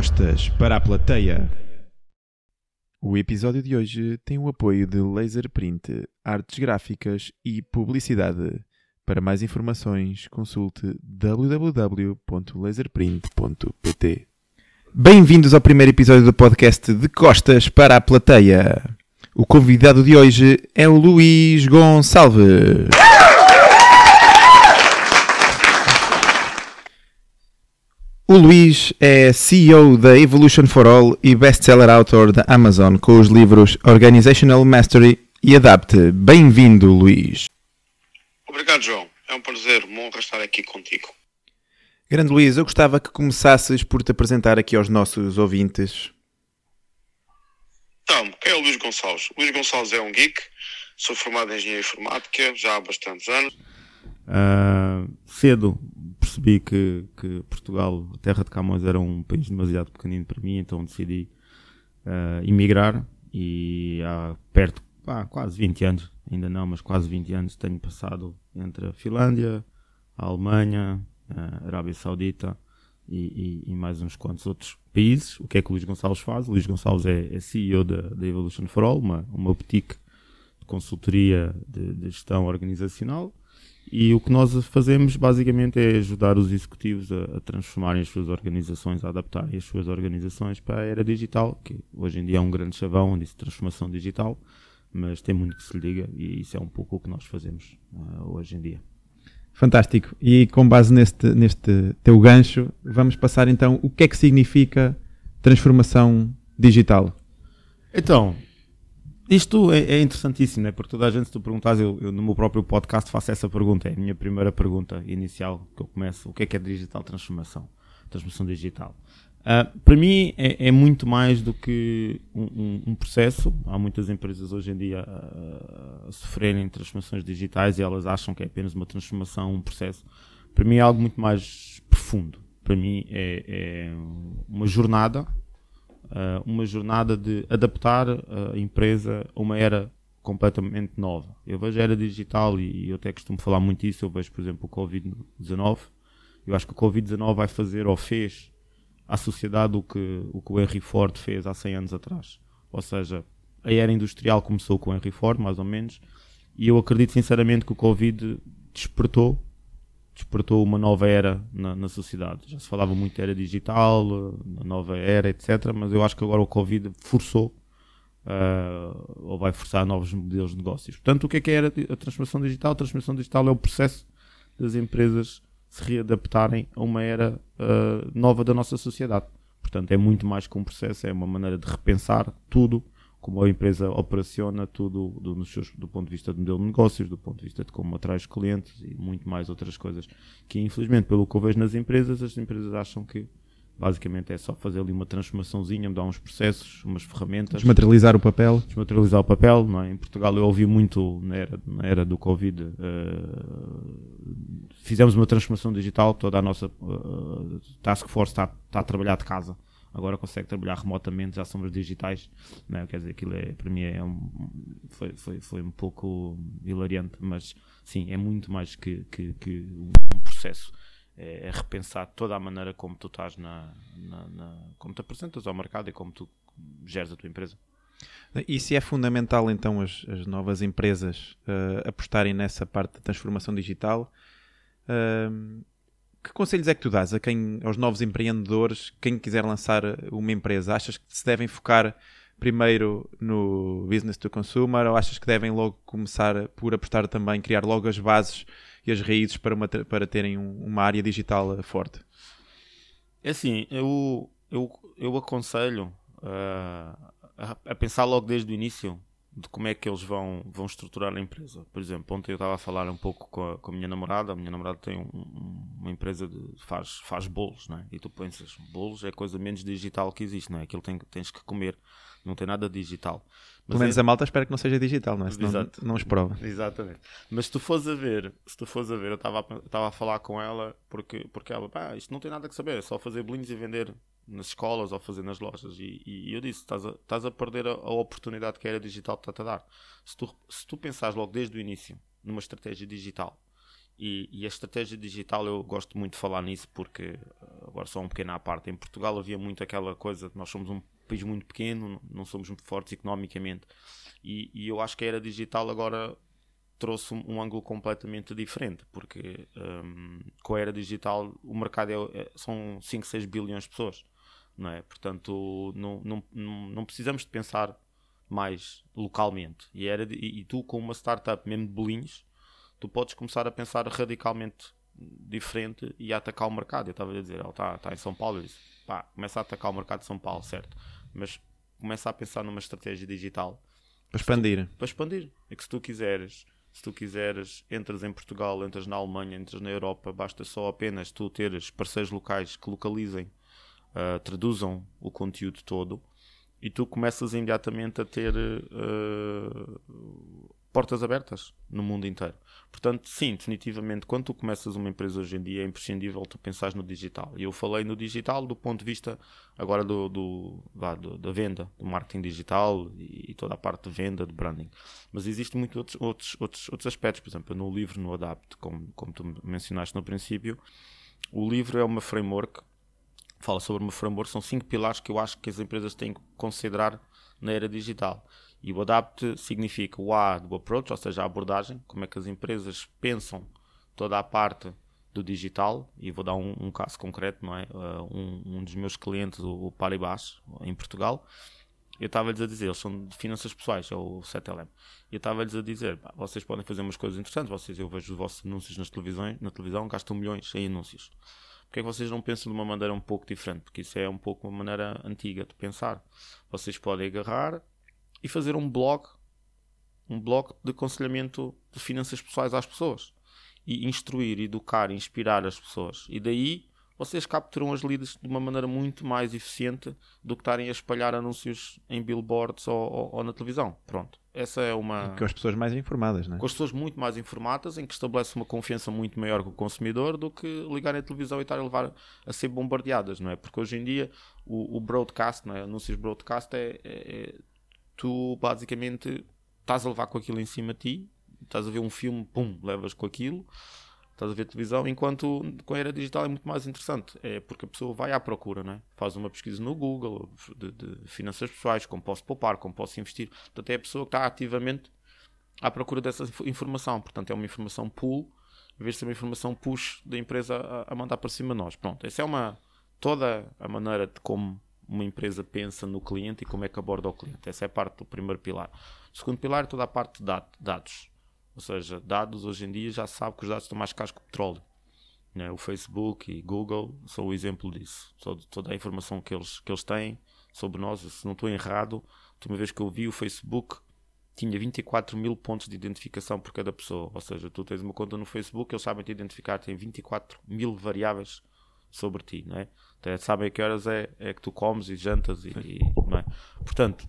Costas para a plateia. O episódio de hoje tem o apoio de Laser Print, artes gráficas e publicidade. Para mais informações, consulte www.laserprint.pt. Bem-vindos ao primeiro episódio do podcast De Costas para a Plateia. O convidado de hoje é o Luís Gonçalves. O Luís é CEO da Evolution for All e best-seller author da Amazon com os livros Organizational Mastery e Adapte. Bem-vindo, Luís. Obrigado, João. É um prazer, uma honra estar aqui contigo. Grande Luís, eu gostava que começasses por te apresentar aqui aos nossos ouvintes. Então, quem é o Luís Gonçalves? O Luís Gonçalves é um geek, sou formado em Engenharia Informática já há bastantes anos. Uh, cedo percebi que, que, Portugal, a terra de Camões, era um país demasiado pequenino para mim, então decidi uh, emigrar e há perto, quase 20 anos, ainda não, mas quase 20 anos tenho passado entre a Finlândia, a Alemanha, a Arábia Saudita e, e, e, mais uns quantos outros países. O que é que o Luís Gonçalves faz? O Luís Gonçalves é, é CEO da, da, Evolution for All, uma, uma boutique de consultoria de, de gestão organizacional e o que nós fazemos basicamente é ajudar os executivos a, a, transformarem as suas organizações, a adaptarem as suas organizações para a era digital, que hoje em dia é um grande chavão, disse transformação digital, mas tem muito que se lhe diga e isso é um pouco o que nós fazemos uh, hoje em dia. Fantástico. E com base neste, neste teu gancho, vamos passar então o que é que significa transformação digital. Então, isto é, é, interessantíssimo, né? porque toda a gente, se tu perguntas, eu, eu, no meu próprio podcast faço essa pergunta, é a minha primeira pergunta inicial que eu começo: o que é que é digital transformação? Transformação digital. Uh, para mim é, é, muito mais do que um, um, um, processo. Há muitas empresas hoje em dia a, a sofrerem transformações digitais e elas acham que é apenas uma transformação, um processo. Para mim é algo muito mais profundo. Para mim é, é uma jornada uh, uma jornada de adaptar a empresa a uma era completamente nova. Eu vejo a era digital e, e eu até costumo falar muito isso. Eu vejo, por exemplo, o Covid-19. Eu acho que o Covid-19 vai fazer ou fez à sociedade o que, o que o Henry Ford fez há 100 anos atrás. Ou seja, a era industrial começou com o Henry Ford, mais ou menos, e eu acredito sinceramente que o Covid despertou despertou uma nova era na, na, sociedade. Já se falava muito de era digital, na nova era, etc. Mas eu acho que agora o Covid forçou uh, ou vai forçar novos modelos de negócios. Portanto, o que é que é a transformação digital? A transformação digital é o processo das empresas se readaptarem a uma era uh, nova da nossa sociedade. Portanto, é muito mais que um processo, é uma maneira de repensar tudo como a empresa operaciona tudo do, seus, do ponto de vista de modelo de negócios, do ponto de vista de como atrai os clientes e muito mais outras coisas que infelizmente pelo que eu vejo nas empresas, as empresas acham que basicamente é só fazer ali uma transformaçãozinha, mudar uns processos, umas ferramentas. Desmaterializar o papel. Desmaterializar o papel, não é? Em Portugal eu ouvi muito na era, na era do Covid, uh, fizemos uma transformação digital, toda a nossa uh, task force está, está a trabalhar de casa agora consegue trabalhar remotamente, já somos digitais, não é? quer dizer, aquilo é, para mim é um, foi, foi, foi um pouco hilariante, mas sim, é muito mais que, que, que um processo. É, é, repensar toda a maneira como tu estás na, na, na, como te apresentas ao mercado e como tu geres a tua empresa. Se é fundamental então as, as novas empresas uh, apostarem nessa parte da transformação digital, uh, que conselhos é que tu dás a quem, aos novos empreendedores, quem quiser lançar uma empresa? Achas que se devem focar primeiro no business to consumer ou achas que devem logo começar por apostar também, criar logo as bases e as raízes para, uma, para terem uma área digital forte? É assim, eu, eu, eu aconselho uh, a, a pensar logo desde o início de como é que eles vão, vão estruturar a empresa. Por exemplo, ontem eu estava a falar um pouco com a, com a minha namorada. A minha namorada tem um, uma empresa de faz, faz bolos, não é? E tu pensas, bolos é a coisa menos digital que existe, não é? Aquilo tem, tens que comer, não tem nada digital. Mas Pelo menos é... a malta espera que não seja digital, não é? Senão Exato. não os prova. Exatamente. Mas se tu fores a ver, se tu fores a ver, eu estava a, a falar com ela porque, porque ela, pá, isto não tem nada que saber, é só fazer bolinhos e vender nas escolas ou fazer nas lojas. E, e eu disse: estás a, a perder a, a, oportunidade que a era digital está a dar. Se tu, se tu pensares logo desde o início numa estratégia digital E, e, a estratégia digital eu gosto muito de falar nisso porque, agora só um pequeno à parte, em Portugal havia muito aquela coisa, nós somos um país muito pequeno, não somos muito fortes economicamente e, e eu acho que a era digital agora trouxe um, um ângulo completamente diferente porque um, com a era digital o mercado é, é, são 5, 6 bilhões de pessoas não é? Portanto, não, não, não, precisamos de pensar mais localmente. E, era, e, e, tu, com uma startup mesmo de bolinhos, tu podes começar a pensar radicalmente diferente e a atacar o mercado. Eu estava a dizer, ele está, está em São Paulo, eu disse, pá, começa a atacar o mercado de São Paulo, certo? Mas começa a pensar numa estratégia digital para expandir. Tu, para expandir. É que se tu quiseres, se tu quiseres, entras em Portugal, entras na Alemanha, entras na Europa, basta só apenas tu teres parceiros locais que localizem uh, traduzam o conteúdo todo e tu começas imediatamente a ter uh, portas abertas no mundo inteiro. Portanto, sim, definitivamente, quando tu começas uma empresa hoje em dia, é imprescindível tu pensares no digital. E eu falei no digital do ponto de vista agora do, do, do da venda, do marketing digital e, toda a parte de venda, de branding. Mas existem muitos outros, outros, outros, outros aspectos. Por exemplo, no livro, no Adapt, como, como tu mencionaste no princípio, o livro é uma framework fala sobre uma framework, são cinco pilares que eu acho que as empresas têm que considerar na era digital. E o ADAPT significa o A do approach, ou seja, a abordagem, como é que as empresas pensam toda a parte do digital, e vou dar um, um caso concreto, não é? Uh, um, um, dos meus clientes, o, o Paribas, em Portugal, eu estava-lhes a dizer, eles são de finanças pessoais, é o 7LM, e eu estava-lhes a dizer, pá, vocês podem fazer umas coisas interessantes, vocês, eu vejo os vossos anúncios nas televisões, na televisão, gastam milhões em anúncios porque é que vocês não pensam de uma maneira um pouco diferente? Porque isso é um pouco uma maneira antiga de pensar. Vocês podem agarrar e fazer um blog, um blog de aconselhamento de finanças pessoais às pessoas. E instruir, educar, inspirar as pessoas. E daí vocês capturam as leads de uma maneira muito mais eficiente do que estarem a espalhar anúncios em billboards ou, ou, ou na televisão. Pronto. Essa é uma. Com as pessoas mais informadas, não é? Com as pessoas muito mais informadas, em que estabelece uma confiança muito maior com o consumidor do que ligarem a televisão e estar a levar a ser bombardeadas, não é? Porque hoje em dia o, o broadcast, não é? anúncios broadcast, é, é, é, tu basicamente estás a levar com aquilo em cima de ti, estás a ver um filme, pum, levas com aquilo estás a ver televisão, enquanto com a era digital é muito mais interessante, é porque a pessoa vai à procura, não é? faz uma pesquisa no Google de, de finanças pessoais, como posso poupar, como posso investir, portanto é a pessoa que está ativamente à procura dessa informação, portanto é uma informação pull, em vez de ser uma informação push da empresa a, a mandar para cima de nós. Pronto, essa é uma toda a maneira de como uma empresa pensa no cliente e como é que aborda o cliente. Essa é a parte do primeiro pilar. O segundo pilar é toda a parte de dados. Ou seja, dados hoje em dia já sabe que os dados estão mais caros que o petróleo. Né? O Facebook e Google são o exemplo disso. Toda a informação que eles, que eles têm sobre nós, se não estou errado, a última vez que eu vi o Facebook tinha 24 mil pontos de identificação por cada pessoa. Ou seja, tu tens uma conta no Facebook, eles sabem te identificar, têm 24 mil variáveis sobre ti, é? Até sabem a que horas é, é que tu comes e jantas e, e é? Portanto,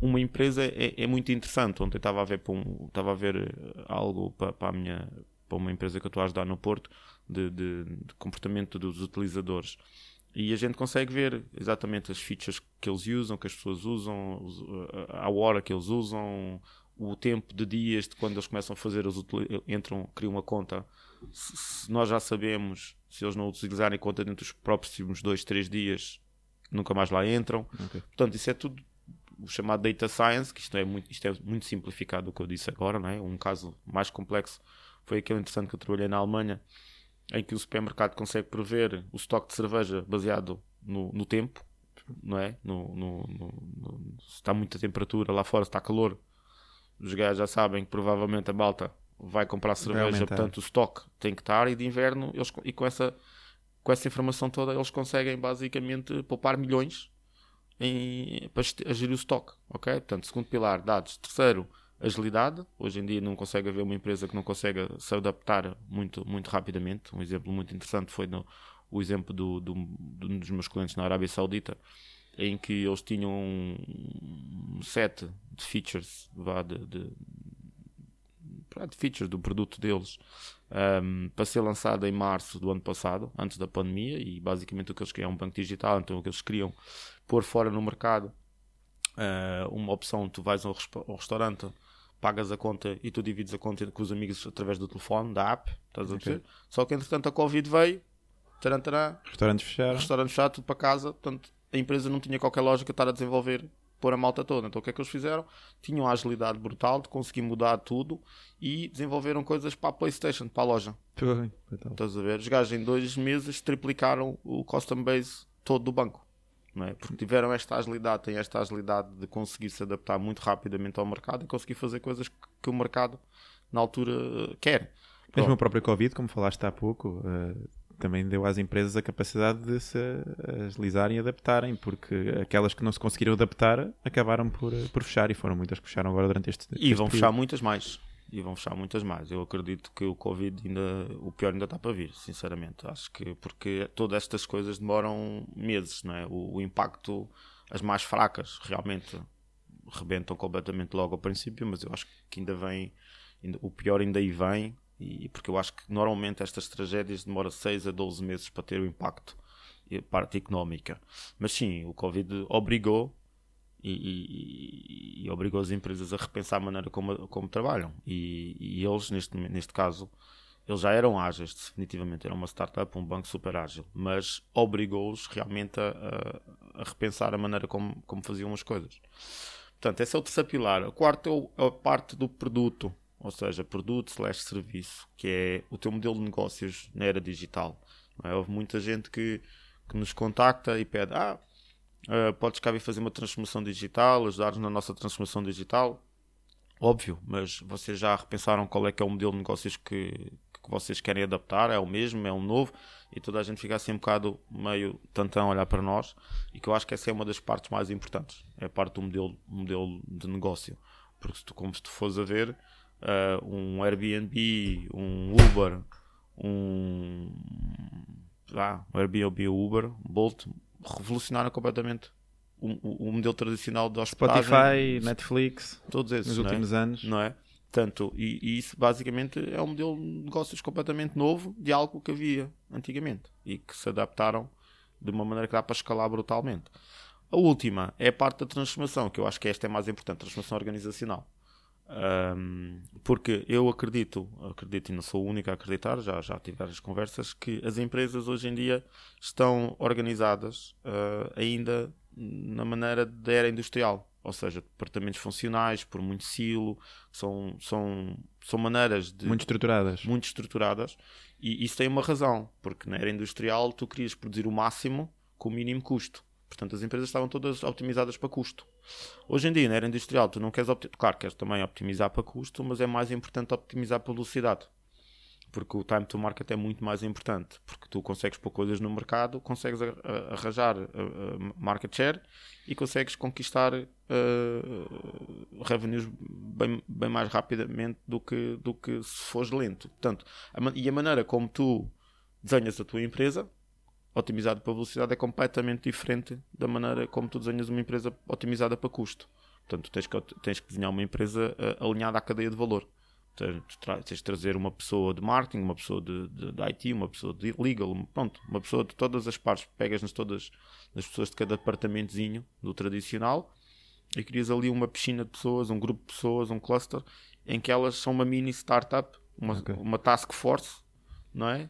uma empresa é, é, muito interessante. Ontem estava a ver, um, estava a ver eh, algo para, para, a minha, para uma empresa que eu estou a ajudar no Porto de, de, de, comportamento dos utilizadores. E a gente consegue ver exatamente as features que eles usam, que as pessoas usam, a hora que eles usam, o tempo de dias de quando eles começam a fazer, eles entram, criam uma conta. Se, nós já sabemos, se eles não utilizarem conta dentro dos próximos dois, três dias, nunca mais lá entram. Okay. Portanto, isso é tudo o chamado data science, que isto é muito, isto é muito simplificado do que eu disse agora, não é? Um caso mais complexo foi aquele interessante que eu trabalhei na Alemanha, em que o supermercado consegue prever o estoque de cerveja baseado no, no tempo, não é? No, no, no, se está muita temperatura lá fora, se está calor, os gajos já sabem que provavelmente a malta vai comprar cerveja, portanto o estoque tem que estar e de inverno eles, e com essa com essa informação toda eles conseguem basicamente poupar milhões em, para gerir o estoque. Ok? Portanto, segundo pilar, dados. Terceiro, agilidade. Hoje em dia não consegue haver uma empresa que não consegue se adaptar muito, muito rapidamente. Um exemplo muito interessante foi no, o exemplo do, do, de um dos meus clientes na Arábia Saudita, em que eles tinham um set de features de, de, de features do produto deles um, para ser lançado em março do ano passado, antes da pandemia, e basicamente o que eles queriam é um banco digital, então o que eles queriam pôr fora no mercado uh, uma opção, tu vais ao, ao restaurante, pagas a conta e tu divides a conta com os amigos através do telefone, da app, estás a dizer? Só que entretanto a Covid veio, taran, taran, Restaurantes fecharam. restaurante fechado, tudo para casa, portanto a empresa não tinha qualquer lógica estar a desenvolver, pôr a malta toda. Então o que é que eles fizeram? Tinham a agilidade brutal de conseguir mudar tudo e desenvolveram coisas para a PlayStation, para a loja. Estás a ver? Os gajos em dois meses triplicaram o custom base todo do banco. Não é? Porque tiveram esta agilidade, têm esta agilidade de conseguir se adaptar muito rapidamente ao mercado e conseguir fazer coisas que, o mercado na altura eh, quer. Mesmo Pronto. o próprio Covid, como falaste há pouco, eh, também deu às empresas a capacidade de se agilizarem e adaptarem, porque aquelas que não se conseguiram adaptar acabaram por, eh, por fechar e foram muitas que fecharam agora durante este, E este vão período. fechar muitas mais. E vão fechar muitas mais. Eu acredito que o Covid ainda, o pior ainda está para vir, sinceramente. Acho que porque todas estas coisas demoram meses, não é? O, o impacto, as mais fracas, realmente rebentam completamente logo ao princípio, mas eu acho que ainda vem, ainda- o pior ainda aí vem, e porque eu acho que normalmente estas tragédias demoram 6 a 12 meses para ter o impacto e a parte económica. Mas sim, o Covid obrigou e, e- e obrigou as empresas a repensar a maneira como, como trabalham. E, e eles, neste, neste caso, eles já eram ágeis, definitivamente. Era uma startup, um banco super ágil. Mas obrigou-os realmente a, a- a repensar a maneira como, como faziam as coisas. Portanto, esse é o terceiro pilar. O quarto é a parte do produto. Ou seja, produto slash serviço, que é o teu modelo de negócios na era digital. é? Houve muita gente que, que nos contacta e pede: Ah, Uh, podes cá vir fazer uma transformação digital, ajudar-nos na nossa transformação digital. Óbvio, mas vocês já repensaram qual é que é o modelo de negócios que, que vocês querem adaptar? É o mesmo? É um novo? E toda a gente fica assim um bocado meio tantão a olhar para nós e que eu acho que essa é uma das partes mais importantes. É parte do modelo, modelo de negócio. Porque se tu, como se tu fores a ver, uh, um Airbnb, um Uber, um ah, o Airbnb, Uber, Bolt, revolucionaram completamente o, o, o modelo tradicional de hospedagem. Spotify, Netflix, todos esses, nos é? últimos anos. não é? Tanto, e, e isso basicamente é um modelo de negócios completamente novo de algo que havia antigamente e que se adaptaram de uma maneira que dá para escalar brutalmente. A última é a parte da transformação, que eu acho que esta é mais importante, transformação organizacional. Um, porque eu acredito, acredito e não sou o único a acreditar, já, já tive várias conversas, que as empresas hoje em dia estão organizadas uh, ainda na maneira da era industrial, ou seja, departamentos funcionais, por muito silo, são, são, são maneiras de Muito estruturadas. muito estruturadas e isso tem uma razão, porque na era industrial tu querias produzir o máximo com o mínimo custo. Portanto, as empresas estavam todas optimizadas para custo. Hoje em dia, na era industrial, tu não queres claro, queres também optimizar para custo, mas é mais importante optimizar para velocidade. Porque o time to market é muito mais importante. Porque tu consegues pôr coisas no mercado, consegues arranjar market share e consegues conquistar uh, revenues bem, bem mais rapidamente do que, do que se fores lento. Portanto, a e a maneira como tu desenhas a tua empresa, otimizada para velocidade, é completamente diferente da maneira como tu desenhas uma empresa otimizada para custo. Portanto, tens que, tens que desenhar uma empresa uh, alinhada à cadeia de valor. Tens, tra- tens de trazer uma pessoa de marketing, uma pessoa de, de, de IT, uma pessoa de legal, pronto, uma pessoa de todas as partes, pegas-nas todas as pessoas de cada departamentozinho do tradicional e crias ali uma piscina de pessoas, um grupo de pessoas, um cluster, em que elas são uma mini startup, uma, Ok. uma task force, não é?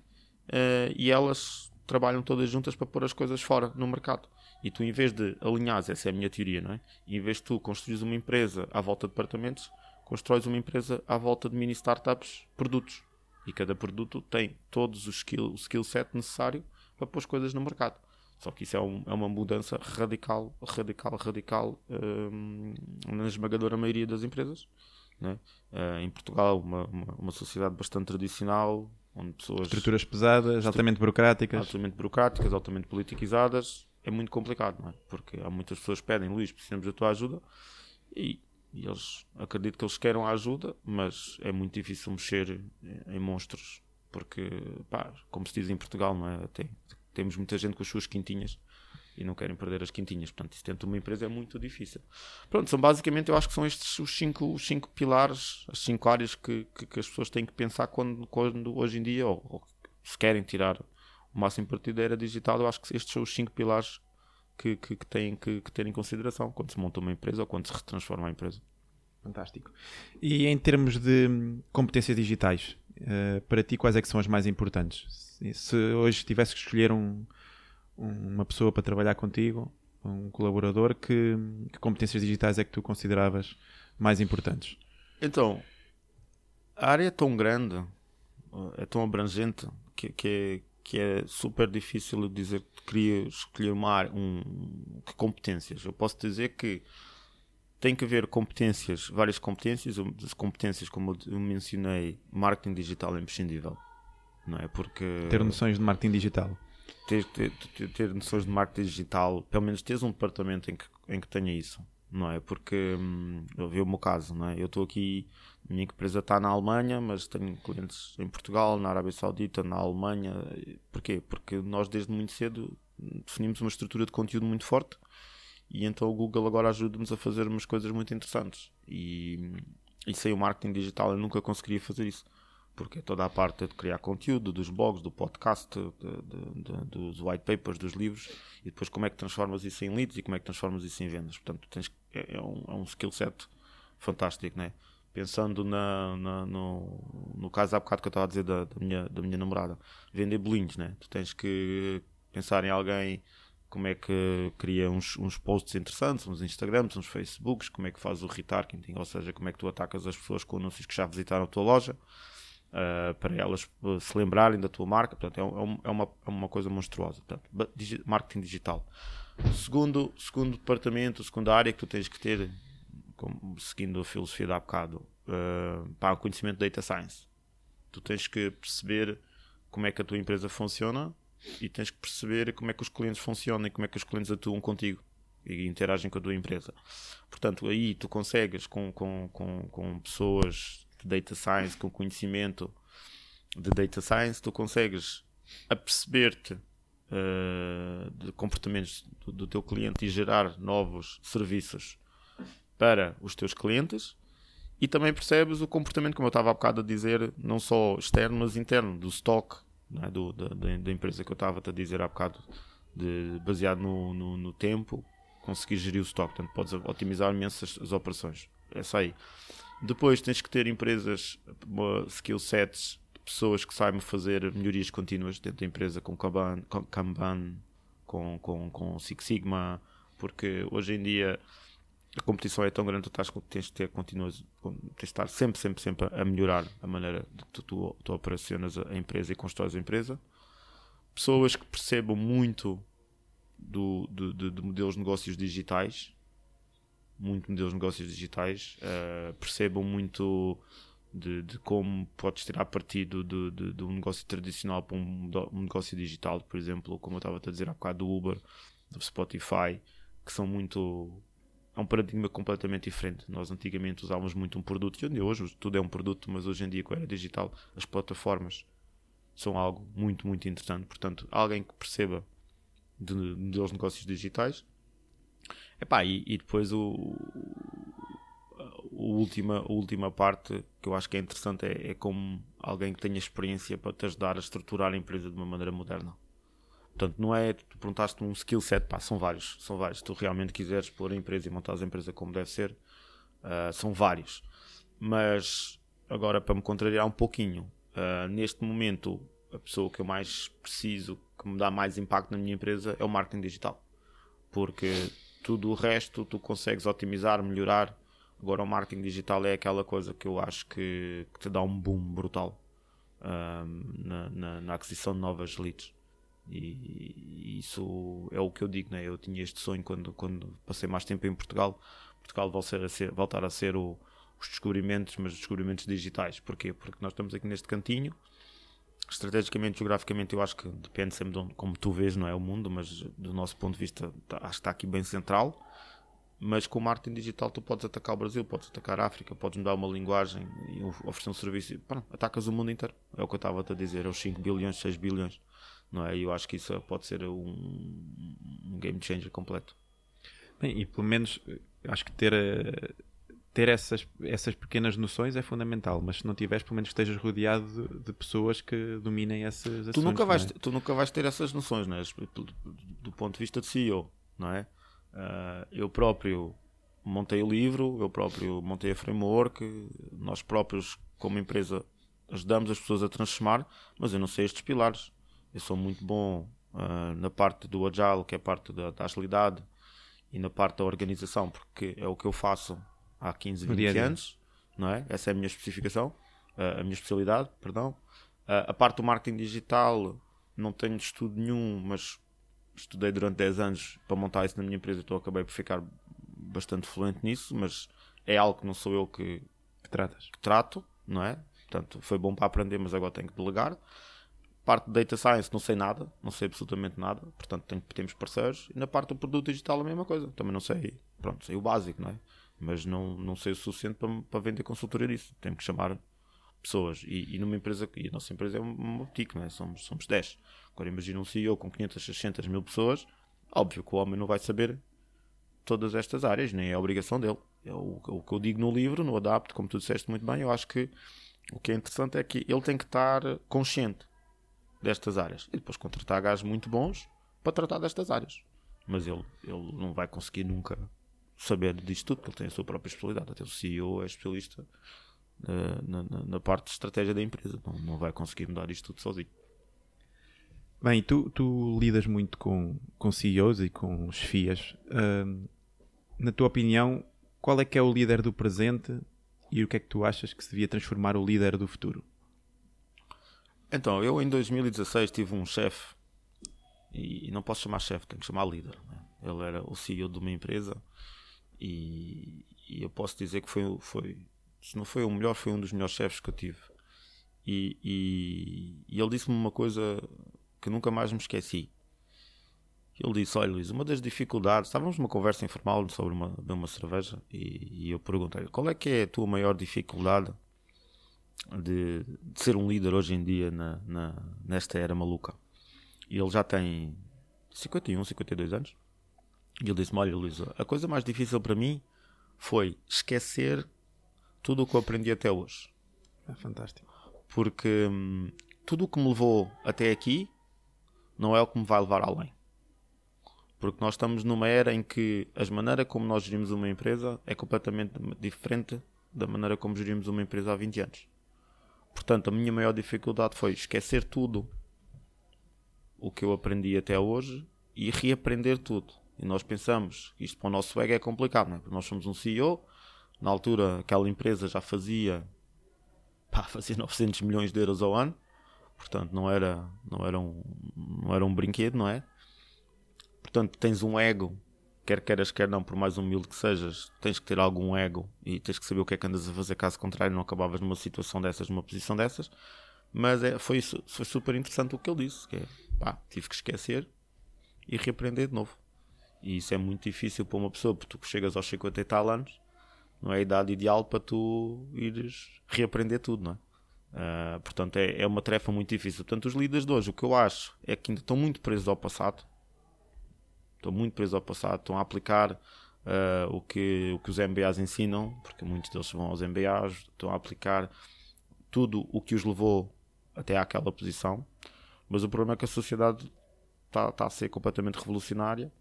Eh, e elas trabalham todas juntas para pôr as coisas fora no mercado. E tu, em vez de alinhares, essa é a minha teoria, não é? Em vez de tu construires uma empresa à volta de departamentos, constróis uma empresa à volta de mini startups, produtos. E cada produto tem todos os skill, o skill set necessário para pôr as coisas no mercado. Só que isso é, um- é uma mudança radical, radical, radical hum, na esmagadora maioria das empresas. Eh, em Portugal, uma, uma, uma sociedade bastante tradicional, onde pessoas Estruturas pesadas, altamente burocráticas. altamente burocráticas, altamente politiquizadas, é muito complicado, não é? Porque há muitas pessoas que pedem, Luís, precisamos da tua ajuda, e, e eles acredito que eles queiram a ajuda, mas é muito difícil mexer em monstros, porque, pá, como se diz em Portugal, não é? Tem, temos muita gente com as suas quintinhas e não querem perder as quintinhas, portanto, isso dentro de uma empresa é muito difícil. Pronto, são basicamente, eu acho que são estes os cinco, os cinco pilares, as cinco áreas que, que, que as pessoas têm que pensar quando, quando hoje em dia, ou, ou se querem tirar o máximo partido da era digital, eu acho que estes são os cinco pilares que, que, que têm que, que ter em consideração quando se monta uma empresa ou quando se retransforma a empresa. Fantástico. E em termos de hum, competências digitais, uh, para ti quais é que são as mais importantes? Se hoje tivesse que escolher um, uma pessoa para trabalhar contigo, um colaborador, que, que, competências digitais é que tu consideravas mais importantes? Então, a área é tão grande, é tão abrangente, que, que, é, que é super difícil dizer que queria escolher uma área, um, que competências. Eu posso dizer que tem que haver competências, várias competências, as competências, como eu mencionei, marketing digital é imprescindível. Não é? Porque. Ter noções de marketing digital. Ter, ter, ter, noções de marketing digital, pelo menos teres um departamento em que, em que tenha isso. Não é? Porque hum, eu vi o meu caso, não é? Eu estou aqui, minha empresa está na Alemanha, mas tenho clientes em Portugal, na Arábia Saudita, na Alemanha. Porquê? Porque nós desde muito cedo definimos uma estrutura de conteúdo muito forte e então o Google agora ajuda-nos a fazer umas coisas muito interessantes. E, e sem o marketing digital eu nunca conseguiria fazer isso. Porque toda a parte de criar conteúdo, dos blogs, do podcast, de, de, de, dos white papers, dos livros, e depois como é que transformas isso em leads e como é que transformas isso em vendas. Portanto, tens, é, é, um, é um skill set fantástico, né? Pensando na, na, no, no caso há bocado que eu estava a dizer da, da, minha, da minha namorada, vender bolinhos, né? Tu tens que pensar em alguém como é que cria uns, uns posts interessantes, uns Instagrams, uns Facebooks, como é que faz o retargeting, ou seja, como é que tu atacas as pessoas com anúncios que já visitaram a tua loja, uh, para elas uh, se lembrarem da tua marca. Portanto, é, é, é, uma, é uma coisa monstruosa. Portanto, marketing digital. Segundo, segundo departamento, segunda área que tu tens que ter, como, seguindo a filosofia da bocado, uh, para o conhecimento de data science. Tu tens que perceber como é que a tua empresa funciona e tens que perceber como é que os clientes funcionam e como é que os clientes atuam contigo e interagem com a tua empresa. Portanto, aí tu consegues com, com, com, com pessoas de data science, com conhecimento de data science, tu consegues aperceber-te uh, de comportamentos do, do, teu cliente e gerar novos serviços para os teus clientes e também percebes o comportamento, como eu estava há bocado a dizer, não só externo, mas interno, do stock, é? Do, da, da, empresa que eu estava a dizer há bocado, de, baseado no, no, no, tempo, conseguir gerir o stock. Portanto, podes otimizar imensas as operações. Essa aí. Depois tens que ter empresas, skill sets, pessoas que saibam fazer melhorias contínuas dentro da empresa com Kanban, com, Kanban, com, com, com Six Sigma, porque hoje em dia a competição é tão grande, tu tens, tens de ter continuas, tens de estar sempre, sempre, sempre a melhorar a maneira de que tu, tu, tu operacionas a empresa e constróis a empresa. Pessoas que percebam muito do, de, de, de modelos de negócios digitais, muito de negócios digitais, uh, percebam muito de, de, como podes tirar partido de, de, de, um negócio tradicional para um, um, negócio digital, por exemplo, como eu estava a dizer há bocado do Uber, do Spotify, que são muito é um paradigma completamente diferente. Nós antigamente usávamos muito um produto, e hoje tudo é um produto, mas hoje em dia, com a era digital, as plataformas são algo muito, muito interessante. Portanto, alguém que perceba de modelos de negócios digitais. Epá, e, e depois o, o última, a última parte que eu acho que é interessante é, é como alguém que tenha experiência para te ajudar a estruturar a empresa de uma maneira moderna. Portanto, não é, tu perguntaste um skill set, pá, são vários, são vários. Se tu realmente quiseres pôr a empresa e montar a empresa como deve ser, uh, são vários. Mas, agora para me contrariar um pouquinho, uh, neste momento, a pessoa que eu mais preciso, que me dá mais impacto na minha empresa, é o marketing digital. Porque tudo o resto tu consegues otimizar, melhorar. Agora, o marketing digital é aquela coisa que eu acho que, que te dá um boom brutal na, na, na aquisição de novas leads. E, isso é o que eu digo, né? eu tinha este sonho quando, quando passei mais tempo em Portugal. Portugal voltar a ser, voltar a ser o, os descobrimentos, mas descobrimentos digitais. Porquê? Porque nós estamos aqui neste cantinho. Estrategicamente, geograficamente, eu acho que depende sempre de onde, como tu vês, não é o mundo, mas do nosso ponto de vista, tá, acho que está aqui bem central. Mas com o marketing digital, tu podes atacar o Brasil, podes atacar a África, podes mudar uma linguagem e oferecer um serviço. Pronto, atacas o mundo inteiro. É o que eu estava a dizer, é os 5 bilhões, 6 bilhões não é? E eu acho que isso pode ser um, um game changer completo. Bem, e pelo menos acho que ter, eh, ter essas, essas pequenas noções é fundamental, mas se não tiveres, pelo menos estejas rodeado de, de pessoas que dominem essas tu nunca vais é? Tu nunca vais ter essas noções, não é? do, do ponto de vista de CEO, não é? Uh, eu próprio montei o livro, eu próprio montei a framework, nós próprios, como empresa, ajudamos as pessoas a transformar, mas eu não sei estes pilares. Eu sou muito bom uh, na parte do agile, que é a parte da, da, agilidade, e na parte da organização, porque é o que eu faço há 15, 20 dia anos, não é? Essa é a minha especificação, uh, a minha especialidade, perdão. Uh, a parte do marketing digital, não tenho estudo nenhum, mas estudei durante 10 anos para montar isso na minha empresa, então acabei por ficar bastante fluente nisso, mas é algo que não sou eu que, que. Que trato, não é? Portanto, foi bom para aprender, mas agora tenho que delegar. Parte de Data Science não sei nada, não sei absolutamente nada, portanto tenho, temos parceiros. E na parte do produto digital a mesma coisa, também não sei, pronto, sei o básico, não é? Mas não, não sei o suficiente para, para vender consultoria disso. Tenho que chamar pessoas. E, e numa empresa, e a nossa empresa é uma boutique, não é? Somos, somos 10. Agora imagina um CEO com 500, 600 mil pessoas, óbvio que o homem não vai saber todas estas áreas, nem é obrigação dele. É o, o que eu digo no livro, no Adapto, como tu disseste muito bem, eu acho que o que é interessante é que ele tem que estar consciente destas áreas e depois contratar gajos muito bons para tratar destas áreas. Mas ele, ele não vai conseguir nunca saber disto tudo, porque ele tem a sua própria especialidade. Até o CEO é especialista uh, na, na, na, parte de estratégia da empresa. Não, não vai conseguir mudar isto tudo sozinho. Bem, tu, tu lidas muito com, com CEOs e com chefias. Uh, na tua opinião, qual é que é o líder do presente e o que é que tu achas que se devia transformar o líder do futuro? Então, eu em 2016 tive um chefe, e não posso chamar chefe, tenho que chamar líder. Né? Ele era o CEO de uma empresa e, e, eu posso dizer que foi, foi, se não foi o melhor, foi um dos melhores chefes que eu tive. E, e, e ele disse-me uma coisa que nunca mais me esqueci. Ele disse: Olha, Luís, uma das dificuldades. Estávamos numa conversa informal sobre uma, uma cerveja e, eu perguntei: Qual é que é a tua maior dificuldade de, de ser um líder hoje em dia na, na, nesta era maluca? E ele já tem 51, 52 anos. E ele disse-me: Olha, Luís, a coisa mais difícil para mim foi esquecer tudo o que eu aprendi até hoje. É fantástico. Porque hum, tudo o que me levou até aqui não é o que me vai levar além. Porque nós estamos numa era em que a maneira como nós gerimos uma empresa é completamente diferente da maneira como gerimos uma empresa há 20 anos. Portanto, a minha maior dificuldade foi esquecer tudo o que eu aprendi até hoje e reaprender tudo. E nós pensamos que isto para o nosso ego é complicado, não é? Porque nós somos um CEO, na altura aquela empresa já fazia, pá, fazia 900 milhões de euros ao ano, portanto não era, não era, um, não era um brinquedo, não é? Portanto, tens um ego, quer queiras, quer não, por mais humilde que sejas, tens que ter algum ego e tens que saber o que é que andas a fazer, caso contrário, não acabavas numa situação dessas, numa posição dessas. Mas é, foi, foi super interessante o que ele disse: que é, pá, tive que esquecer e reaprender de novo. E isso é muito difícil para uma pessoa, porque tu chegas aos 50 e tal anos, não é a idade ideal para tu ires reaprender tudo, não é? Uh, portanto, é, é uma tarefa muito difícil. Portanto, os líderes de hoje, o que eu acho é que ainda estão muito presos ao passado estão muito presos ao passado, estão a aplicar uh, o, que, o que os MBAs ensinam, porque muitos deles vão aos MBAs, estão a aplicar tudo o que os levou até àquela posição, mas o problema é que a sociedade está, está a ser completamente revolucionária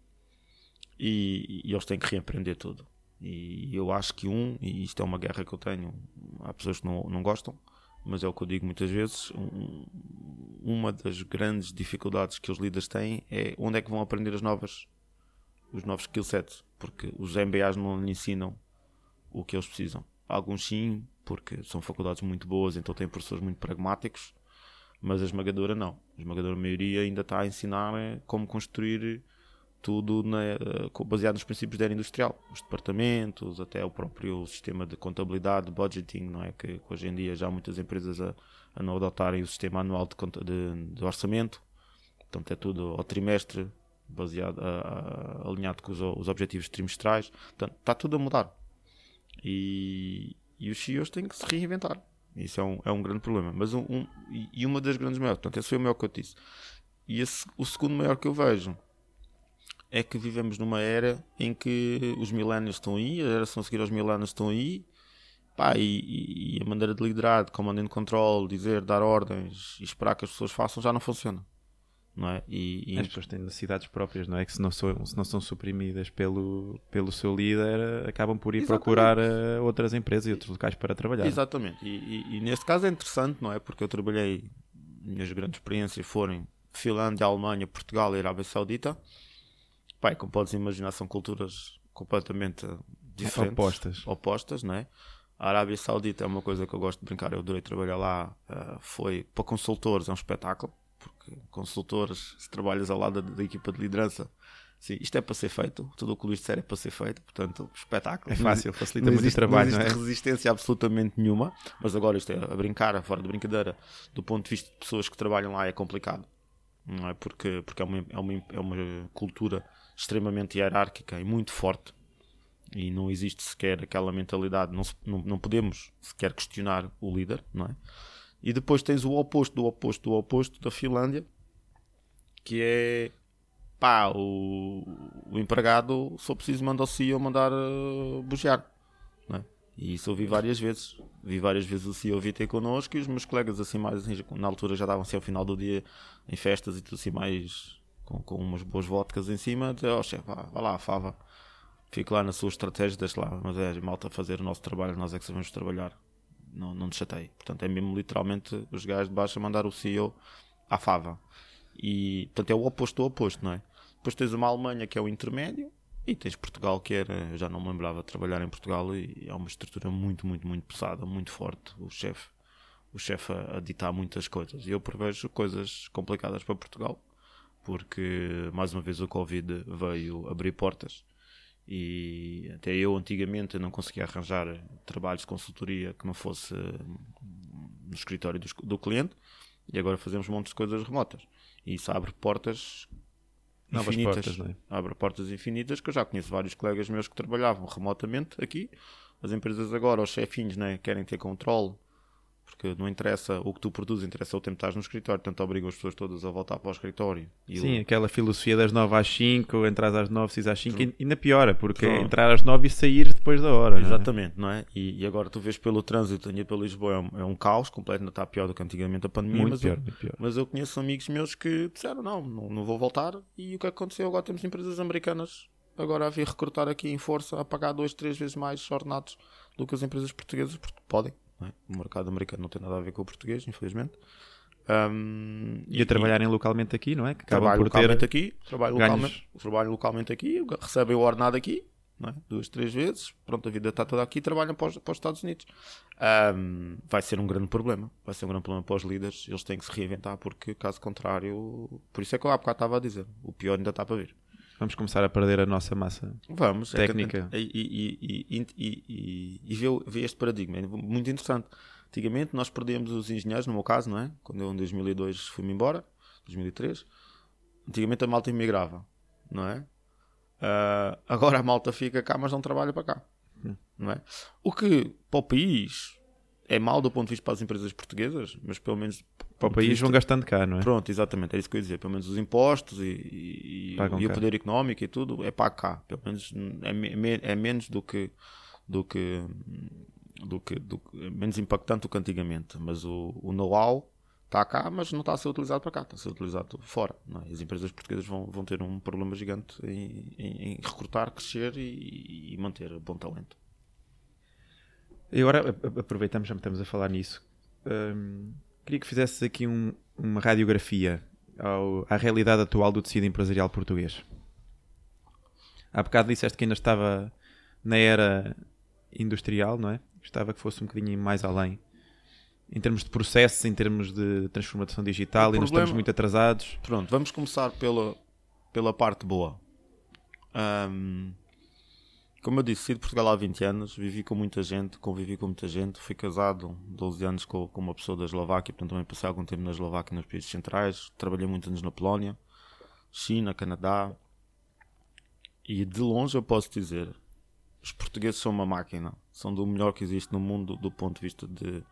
e, e, eles têm que reaprender tudo. E eu acho que um, e isto é uma guerra que eu tenho, há pessoas que não, não gostam, mas é o que eu digo muitas vezes. Um, uma das grandes dificuldades que os líderes têm é onde é que vão aprender as novas os novos skill sets, porque os MBAs não lhe ensinam o que eles precisam. Alguns sim, porque são faculdades muito boas, então têm professores muito pragmáticos, mas a esmagadora não. A esmagadora maioria ainda está a ensinar eh, como construir tudo na, baseado nos princípios da era industrial. Os departamentos, até o próprio sistema de contabilidade, budgeting, não é? Que hoje em dia já há muitas empresas a, a não adotarem o sistema anual de, de, de orçamento. Portanto, é tudo ao trimestre, baseado, a, a, alinhado com os, os, objetivos trimestrais. Portanto, está tudo a mudar. E, e os CEOs têm que se reinventar. Isso é um, é um grande problema. Mas um, um, e uma das grandes maiores, portanto, esse foi o maior que eu disse. E esse, o segundo maior que eu vejo é que vivemos numa era em que os milénios estão aí, a geração a seguir aos milénios estão aí, pá, e, e, a maneira de liderar, de command and control, dizer, dar ordens e esperar que as pessoas façam já não funciona. não é? E, e As pessoas têm necessidades próprias, não é? Que se não, são, se não são suprimidas pelo, pelo seu líder, acabam por ir Exatamente. procurar eh, outras empresas e outros locais para trabalhar. Exatamente. E, e, e neste caso é interessante, não é? Porque eu trabalhei, minhas grandes experiências foram Finlândia, Alemanha, Portugal e Arábia Saudita. Pai, como podes imaginar, são culturas completamente diferentes. Opostas. Opostas, não é? A Arábia Saudita é uma coisa que eu gosto de brincar, eu adorei trabalhar lá. eh, foi para consultores, é um espetáculo, porque consultores, se trabalhas ao lado da, da equipa de liderança, sim, isto é para ser feito, tudo o que o Luís disser é para ser feito, portanto, espetáculo. É fácil, facilita não muito existe, o trabalho, não não, existe é? resistência absolutamente nenhuma, mas agora isto é a brincar, fora de brincadeira, do ponto de vista de pessoas que trabalham lá é complicado, não é? Porque, porque é, uma, é, uma, é uma cultura extremamente hierárquica e muito forte e não existe sequer aquela mentalidade, não, não, não podemos sequer questionar o líder, não é? E depois tens o oposto do oposto do oposto da Finlândia, que é pá, o, o empregado, for preciso, manda o CEO mandar uh, bugear. Não é? E isso eu vi várias vezes. Vi várias vezes o CEO vir ter connosco e os meus colegas, assim, mais na altura já davam-se ao final do dia em festas e tudo assim, mais com, com umas boas vodkas em cima. Dizer, ó chefe, vá, vá lá, fava. Fique lá na sua estratégia, deixa lá, mas é malta fazer o nosso trabalho, nós é que sabemos trabalhar. Não, não te chatei. Portanto, é mesmo literalmente os gajos de baixo a mandar o CEO à fava. E, portanto, é o oposto do oposto, não é? Depois tens uma Alemanha que é o intermédio e tens Portugal que era, eu já não me lembrava de trabalhar em Portugal e é uma estrutura muito, muito, muito pesada, muito forte. O chefe o chefe a, a ditar muitas coisas. E eu prevejo coisas complicadas para Portugal, porque mais uma vez o Covid veio abrir portas. E até eu antigamente não conseguia arranjar trabalhos de consultoria que não fosse hum, no escritório do, do cliente, e agora fazemos montes de coisas remotas. E isso abre portas Novas infinitas. portas, não é? Abre portas infinitas, que eu já conheço vários colegas meus que trabalhavam remotamente aqui. As empresas agora, os chefinhos, né, querem ter controle, porque não interessa o que tu produzes, interessa o tempo que estás no escritório, portanto obrigam as pessoas todas a voltar para o escritório. E Sim, o- aquela filosofia das 9 às 5, entras às 9, saís às 5, e ainda piora, porque é Pronto. entrar às 9 e sair depois da hora. não é? Exatamente, não é? E, e agora tu vês pelo trânsito, ainda para Lisboa é um, é um caos completo, ainda está pior do que antigamente a pandemia. Muito mas pior, eu, pior. Mas eu conheço amigos meus que disseram: não, não, não vou voltar. E o que aconteceu? Agora temos empresas americanas agora a vir recrutar aqui em força a pagar dois, três vezes mais ordenados do que as empresas portuguesas, porque podem. É? O mercado americano não tem nada a ver com o português, infelizmente. Ahm, E a trabalharem localmente aqui, não é? Que trabalho por localmente ter. aqui, trabalho ganhos. localmente, trabalho localmente aqui, recebem o ordenado aqui, é? duas, três vezes, pronto, a vida está toda aqui e trabalham para os, para os Estados Unidos. Ahm, vai ser um grande problema, vai ser um grande problema para os líderes, eles têm que se reinventar porque, caso contrário, por isso é que eu há bocado estava a dizer, o pior ainda está para vir. Vamos começar a perder a nossa massa. Vamos, é Técnica. e, e, e, e, e, vê, vê este paradigma, é muito interessante. Antigamente nós perdíamos os engenheiros, no meu caso, não é? Quando eu em 2002 fui-me embora, 2003, antigamente a malta imigrava, não é? Ah, agora a malta fica cá, mas não trabalha para cá, não é? O que para o país é mau do ponto de vista para as empresas portuguesas, mas pelo menos Para o país vão gastando cá, não é? Pronto, exatamente, era isso que eu ia dizer. Pelo menos os impostos e, e- e o poder económico e tudo é para cá. Pelo menos é, me- me- é menos do que, do que, do que, do é menos impactante do que antigamente. Mas o, o know-how está cá, mas não está a ser utilizado para cá, está a ser utilizado fora. é? As empresas portuguesas vão, vão ter um problema gigante em, em- em recrutar, crescer e, e manter bom talento. E agora aproveitamos, já estamos a falar nisso. Hum, queria que fizesses aqui um- uma radiografia ao- à realidade atual do tecido empresarial português. Há bocado disseste que ainda estava na era industrial, não é? Gostava que fosse um bocadinho mais além. Em termos de processos, em termos de transformação digital, O ainda problema- estamos muito atrasados. Pronto, vamos começar pela, pela parte boa. Ahm, como eu disse, saí de Portugal há 20 anos, vivi com muita gente, convivi com muita gente, fui casado 12 anos com, com uma pessoa da Eslováquia, portanto também passei algum tempo na Eslováquia nos países centrais, trabalhei muitos anos na Polónia, China, Canadá, e de longe eu posso dizer, os portugueses são uma máquina, são do melhor que existe no mundo do ponto de vista de,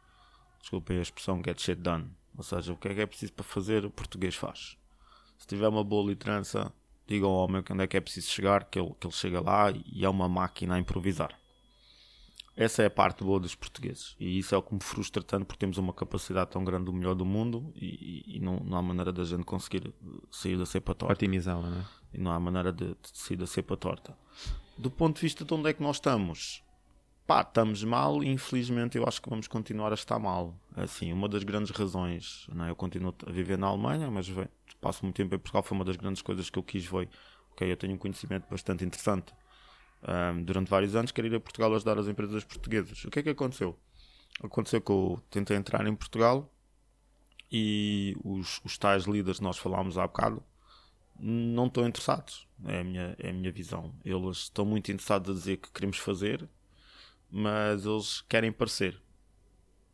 desculpem a expressão, get shit done. Ou seja, o que é que é preciso para fazer, o português faz. Se tiver uma boa liderança, diga ao homem onde é que é preciso chegar, que ele, que ele chega lá e é uma máquina a improvisar. essa é a parte boa dos portugueses. E isso é o que me frustra tanto porque temos uma capacidade tão grande do melhor do mundo e, e não, não, há maneira da gente conseguir sair da cepa torta. Otimizá-la, não é? E não há maneira de, de sair da cepa torta. Do ponto de vista de onde é que nós estamos, pá, estamos mal e infelizmente eu acho que vamos continuar a estar mal. Assim, uma das grandes razões, não é? eu continuo a viver na Alemanha, mas passo muito tempo em Portugal, foi uma das grandes coisas que eu quis foi, ok, eu tenho um conhecimento bastante interessante um, durante vários anos, quero ir a Portugal ajudar as empresas portuguesas. O que é que aconteceu? Aconteceu que eu tentei entrar em Portugal e os, os tais líderes que nós falámos há bocado não estão interessados. É a, minha, é a minha visão. Eles estão muito interessados a dizer que queremos fazer, mas eles querem parecer.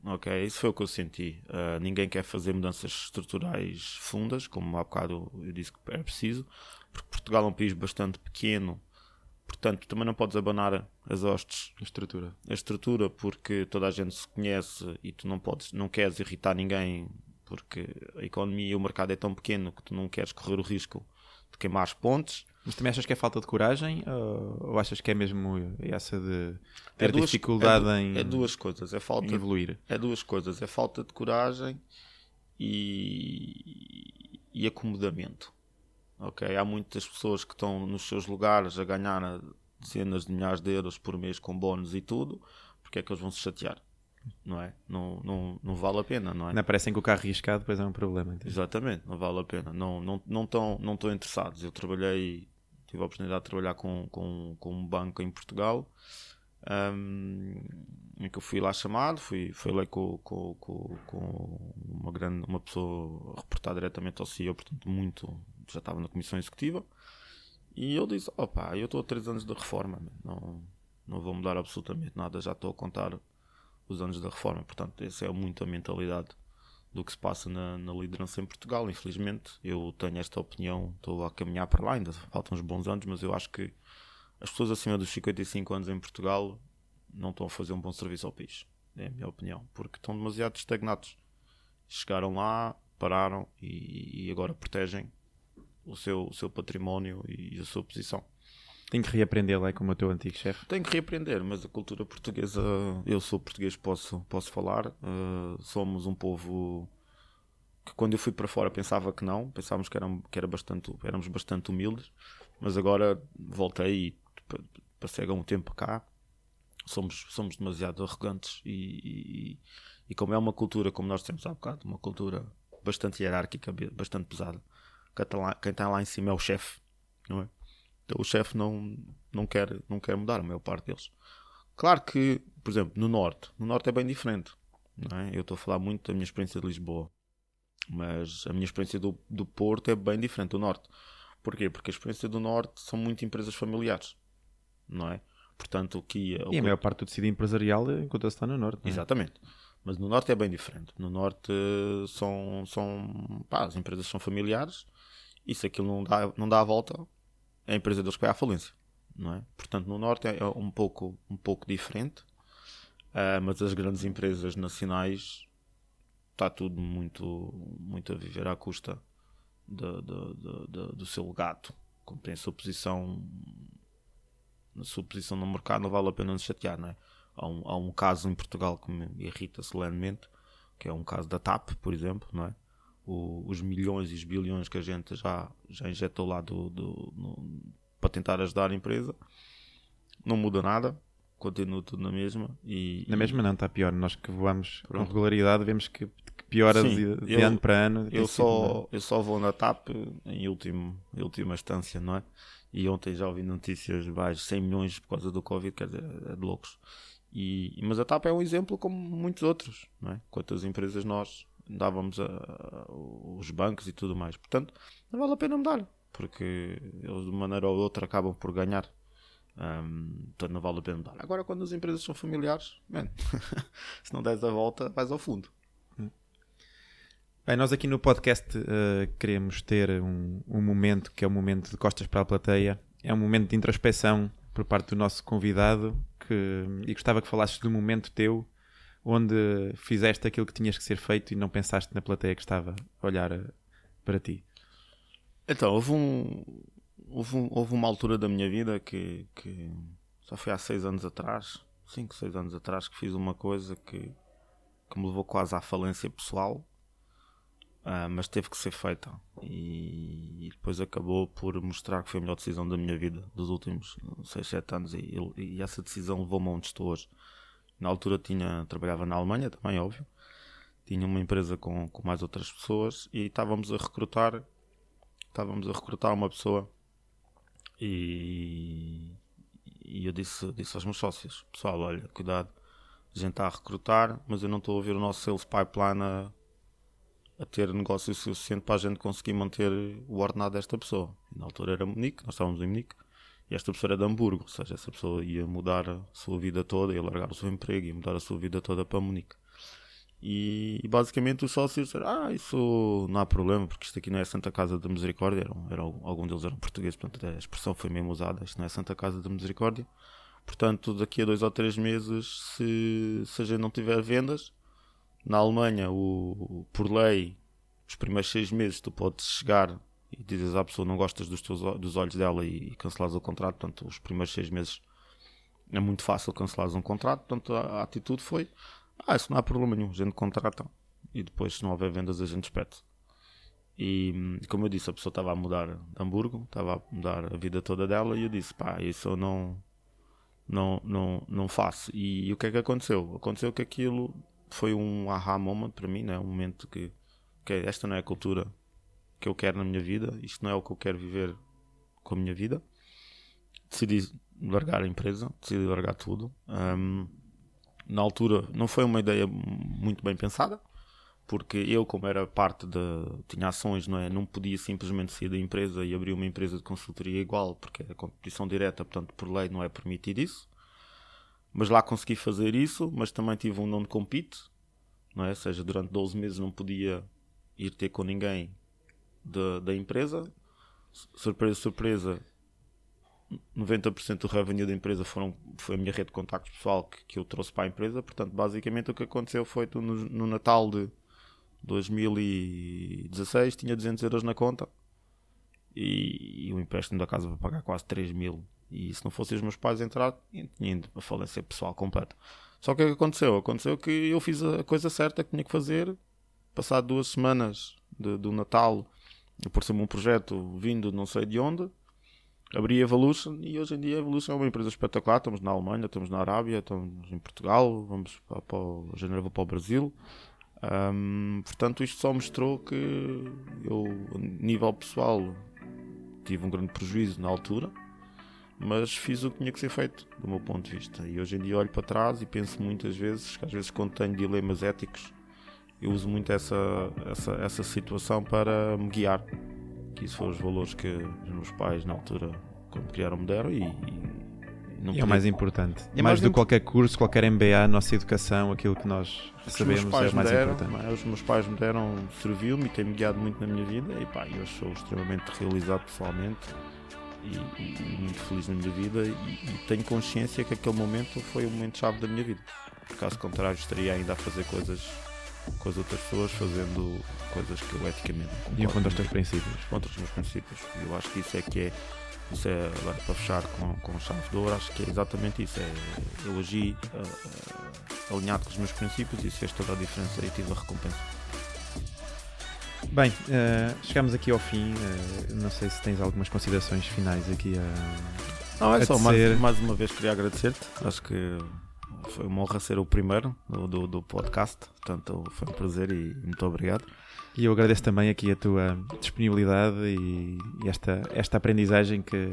Ok, isso foi o que eu senti. Uh, ninguém quer fazer mudanças estruturais fundas, como há bocado eu disse que era preciso, porque Portugal é um país bastante pequeno Portanto, também não podes abanar as hostes. A estrutura. A estrutura, porque toda a gente se conhece e tu não podes, não queres irritar ninguém, porque a economia e o mercado é tão pequeno que tu não queres correr o risco de queimar as pontes. Mas também achas que é falta de coragem? Ou, achas que é mesmo essa de ter é duas, dificuldade é em é duas coisas. É falta evoluir? É duas coisas. É falta de coragem e, e acomodamento. Ok, há muitas pessoas que estão nos seus lugares a ganhar dezenas de milhares de euros por mês com bónus e tudo, porque é que eles vão se chatear? Não é? Não, não, não vale a pena, não é? Não parecem que o carro riscado depois é um problema. Então. Exatamente, não vale a pena. Não, não, não, estão, não estão interessados. Eu trabalhei, tive a oportunidade de trabalhar com, com, com um banco em Portugal um, em que eu fui lá chamado, fui, fui lá com, com, com, com, uma grande uma pessoa a reportar diretamente ao CEO, portanto muito já estava na comissão executiva e eu disse, opa, eu estou a 3 anos da reforma, não, não vou mudar absolutamente nada, já estou a contar os anos da reforma, portanto essa é muito a mentalidade do que se passa na, na liderança em Portugal, infelizmente eu tenho esta opinião, estou a caminhar para lá, ainda faltam uns bons anos, mas eu acho que as pessoas acima dos 55 anos em Portugal não estão a fazer um bom serviço ao país. É a minha opinião. Porque estão demasiado estagnados. Chegaram lá, pararam e, e agora protegem o seu, o seu património e a sua posição. Tem que reaprender lá como o teu antigo chefe. Tem que reaprender, mas a cultura portuguesa, eu sou português, posso, posso falar. Uh, somos um povo que quando eu fui para fora pensava que não, pensávamos que, eram, que era bastante, éramos bastante humildes, mas agora voltei e passei um tempo cá, somos, somos demasiado arrogantes e, e, e, como é uma cultura, como nós temos há bocado, uma cultura bastante hierárquica, bastante pesada, quem está está lá em cima é o chefe, não é? O chefe não, não, quer, não quer mudar a maior parte deles. Claro que, por exemplo, no Norte, no Norte é bem diferente. Não é? Eu estou a falar muito da minha experiência de Lisboa, mas a minha experiência do, do Porto é bem diferente do Norte. Porquê? Porque a experiência do Norte são muito empresas familiares, não é? Portanto, o que... O e a maior parte do tecido empresarial encontra-se está no Norte, é? Exatamente. Mas no Norte é bem diferente. No Norte são... são pá, as empresas são familiares e se aquilo não dá, não dá a volta, é a empresa deles vai à falência, não é? Portanto, no Norte é um pouco, um pouco diferente, uh, mas as grandes empresas nacionais está tudo muito, muito a viver à custa do, seu legado. Como tem a sua posição sua posição no mercado, não vale a pena nos chatear, não é? Há um, há um caso em Portugal que me irrita solenemente, que é um caso da TAP, por exemplo, não é? O, os milhões e os bilhões que a gente já, já injetou lá do, do no, para tentar ajudar a empresa, não muda nada, continua tudo na mesma. E, na mesma não, está pior. Nós que voamos Pronto. com regularidade vemos que piora Sim, de, de eu, ano para ano. Eu só, eu só vou na TAP em último, em última instância, não é? E ontem já ouvi notícias de 100 milhões por causa do Covid, quer dizer, é de loucos. E, mas a TAP é um exemplo como muitos outros, não é? Quantas empresas nós dávamos a, os bancos e tudo mais. Portanto, não vale a pena mudar, porque eles de uma maneira ou outra acabam por ganhar. Um, portanto, não vale a pena mudar. Agora, quando as empresas são familiares, man, se não des a volta, vais ao fundo. Bem, nós aqui no podcast uh, queremos ter um, um, momento que é um momento de costas para a plateia. É um momento de introspeção por parte do nosso convidado que, e gostava que falasses um momento teu onde fizeste aquilo que tinhas que ser feito e não pensaste na plateia que estava a olhar eh, para ti. Então, houve, um, houve, um, houve uma altura da minha vida que, que só foi há seis anos atrás, 5, 6 anos atrás, que fiz uma coisa que, que me levou quase à falência pessoal, uh, mas teve que ser feita. E, e, depois acabou por mostrar que foi a melhor decisão da minha vida dos últimos 6, 7 anos. E, e essa decisão levou-me onde estou hoje. Na altura tinha, trabalhava na Alemanha, também óbvio. Tinha uma empresa com, com mais outras pessoas e estávamos a recrutar estávamos a recrutar uma pessoa e, e eu disse, disse aos meus sócios: Pessoal, olha, cuidado, a gente está a recrutar, mas eu não estou a ouvir o nosso sales pipeline a, a ter negócio suficiente para a gente conseguir manter o ordenado desta pessoa. E na altura era Munique, nós estávamos em Munique, e esta pessoa era de Hamburgo, ou seja, essa pessoa ia mudar a sua vida toda, ia largar o seu emprego, ia mudar a sua vida toda para Munique. E, e, basicamente os sócios disseram: Ah, isso não há problema, porque isto aqui não é Santa Casa da Misericórdia. Eram, eram, algum deles eram portugueses, portanto a expressão foi mesmo usada: Isto não é Santa Casa da Misericórdia. Portanto, daqui a dois ou três meses, se, se a gente não tiver vendas, na Alemanha, o, por lei, os primeiros seis meses tu podes chegar e dizes à pessoa não gostas dos, teus, dos olhos dela e, e o contrato. Portanto, os primeiros seis meses é muito fácil cancelares um contrato. Portanto, a, a atitude foi ah, isso não há problema nenhum, a gente contrata e depois, se não houver vendas, a gente espete. E como eu disse, a pessoa estava a mudar Hamburgo, estava a mudar a vida toda dela e eu disse, pá, isso eu não, não, não, não faço. E, e o que é que aconteceu? Aconteceu que aquilo foi um aha moment para mim, né? um momento que, que esta não é a cultura que eu quero na minha vida, isto não é o que eu quero viver com a minha vida. Decidi largar a empresa, decidi largar tudo. Um, na altura não foi uma ideia muito bem pensada, porque eu, como era parte de. tinha ações, não é? Não podia simplesmente sair da empresa e abrir uma empresa de consultoria igual, porque é competição direta, portanto, por lei não é permitido isso. Mas lá consegui fazer isso, mas também tive um não de compete, não é? Ou seja, durante 12 meses não podia ir ter com ninguém de, da empresa. Surpresa, surpresa, 90% do revenue da empresa foram, foi a minha rede de contactos pessoal que, que eu trouxe para a empresa. Portanto, basicamente o que aconteceu foi no, no Natal de 2016 tinha 200 euros na conta e, e o empréstimo da casa para pagar quase 3 mil. E se não fossem os meus pais entrar, tinha ido para falência pessoal completa. Só que o que aconteceu? Aconteceu que eu fiz a coisa certa que tinha que fazer. Passado duas semanas do Natal, ser um projeto vindo não sei de onde, abri a Evolution e hoje em dia a Evolution é uma empresa espetacular. Estamos na Alemanha, estamos na Arábia, estamos em Portugal, vamos para, para o, janeiro para o Brasil. Um, portanto, isto só mostrou que eu, a nível pessoal, tive um grande prejuízo na altura, mas fiz o que tinha que ser feito, do meu ponto de vista. E hoje em dia olho para trás e penso muitas vezes que, às vezes, quando tenho dilemas éticos, eu uso muito essa, essa, essa situação para me guiar que isso foram os valores que os meus pais na altura quando criaram me deram e, e não é o mais importante. É mais, mais do que qualquer curso, qualquer MBA, a nossa educação, aquilo que nós sabemos é mais deram, importante. É? Os meus pais me deram, serviu-me e tem-me guiado muito na minha vida e pá, eu sou extremamente realizado pessoalmente e, e muito feliz na minha vida e, e, tenho consciência que aquele momento foi o momento chave da minha vida. Caso contrário, estaria ainda a fazer coisas com as outras pessoas, fazendo coisas que eu eticamente E contra os teus princípios. Contra os meus princípios. Eu acho que isso é que é. Isso é, agora para fechar com, com chave de ouro, acho que é exatamente isso. É, eu agi uh, alinhado com os meus princípios e isso fez toda a diferença e tive a recompensa. Bem, uh, chegamos aqui ao fim. Uh, não sei se tens algumas considerações finais aqui a. Não, é a só mais, mais, uma vez queria agradecer-te. Acho que foi uma honra ser o primeiro do, do, do, podcast, portanto foi um prazer e muito obrigado. E eu agradeço também aqui a tua disponibilidade e, esta, esta aprendizagem que,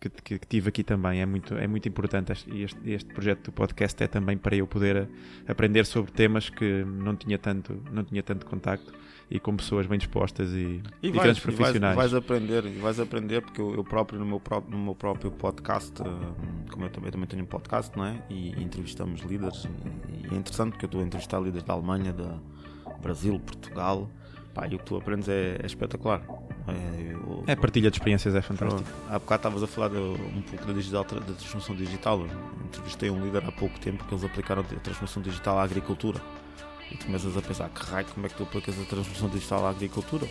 que, que, tive aqui também. É muito, é muito importante. Este, este projeto do podcast é também para eu poder aprender sobre temas que não tinha tanto, não tinha tanto contacto e com pessoas bem dispostas e, e, e vais, grandes profissionais. E vais, vais, aprender, e vais aprender porque eu, eu, próprio no meu próprio, no meu próprio podcast, eh, como eu também, também tenho um podcast, não é? E, entrevistamos líderes e, e, é interessante porque eu estou a entrevistar líderes da Alemanha, da Brasil, Portugal. Pá, e o que tu aprendes é, é espetacular. É, eu, é, partilha de experiências, é fantástico. Há bocado estavas a falar de, um pouco da, digital, da transformação digital. Eu entrevistei um líder há pouco tempo que eles aplicaram a transformação digital à agricultura. E começas a pensar, que raio, como é que tu aplicas a transformação digital à agricultura?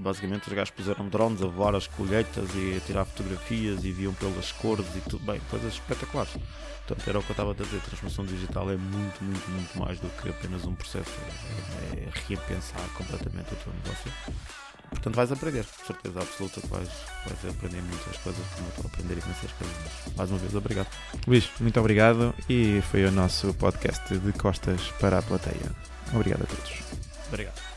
basicamente os gajos puseram drones a voar as colheitas e a tirar fotografias e viam pelas cores e tudo bem, coisas espetaculares. Portanto, era o que eu estava a dizer, a transformação digital é muito, muito, muito mais do que apenas um processo, é, é repensar completamente o teu negócio. Portanto, vais aprender, certeza absoluta que vais, vais aprender muitas coisas, como eu estou a aprender coisas. Mais uma vez, obrigado. Luís, muito obrigado e foi o nosso podcast de costas para a plateia. Obrigado a todos. Obrigado.